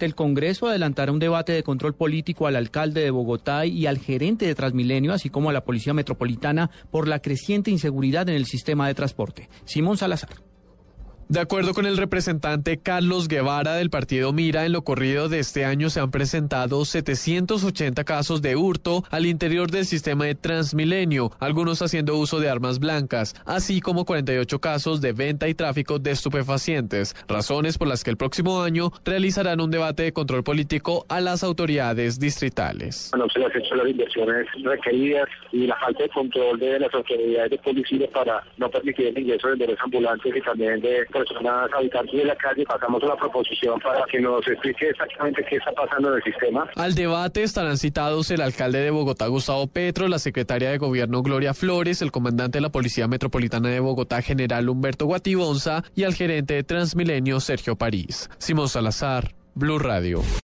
El Congreso adelantará un debate de control político al alcalde de Bogotá y al gerente de Transmilenio, así como a la Policía Metropolitana, por la creciente inseguridad en el sistema de transporte. Simón Salazar. De acuerdo con el representante Carlos Guevara del partido Mira, en lo corrido de este año se han presentado 780 casos de hurto al interior del sistema de Transmilenio, algunos haciendo uso de armas blancas, así como 48 casos de venta y tráfico de estupefacientes, razones por las que el próximo año realizarán un debate de control político a las autoridades distritales. Se hecho las inversiones requeridas y la falta de control de las autoridades para no permitir el ingreso de y también de personas habitantes de la calle, pasamos una proposición para que nos explique exactamente qué está pasando en el sistema. Al debate estarán citados el alcalde de Bogotá, Gustavo Petro, la secretaria de Gobierno, Gloria Flores, el comandante de la Policía Metropolitana de Bogotá, general Humberto Guatibonza, y al gerente de Transmilenio, Sergio París. Simón Salazar, Blue Radio.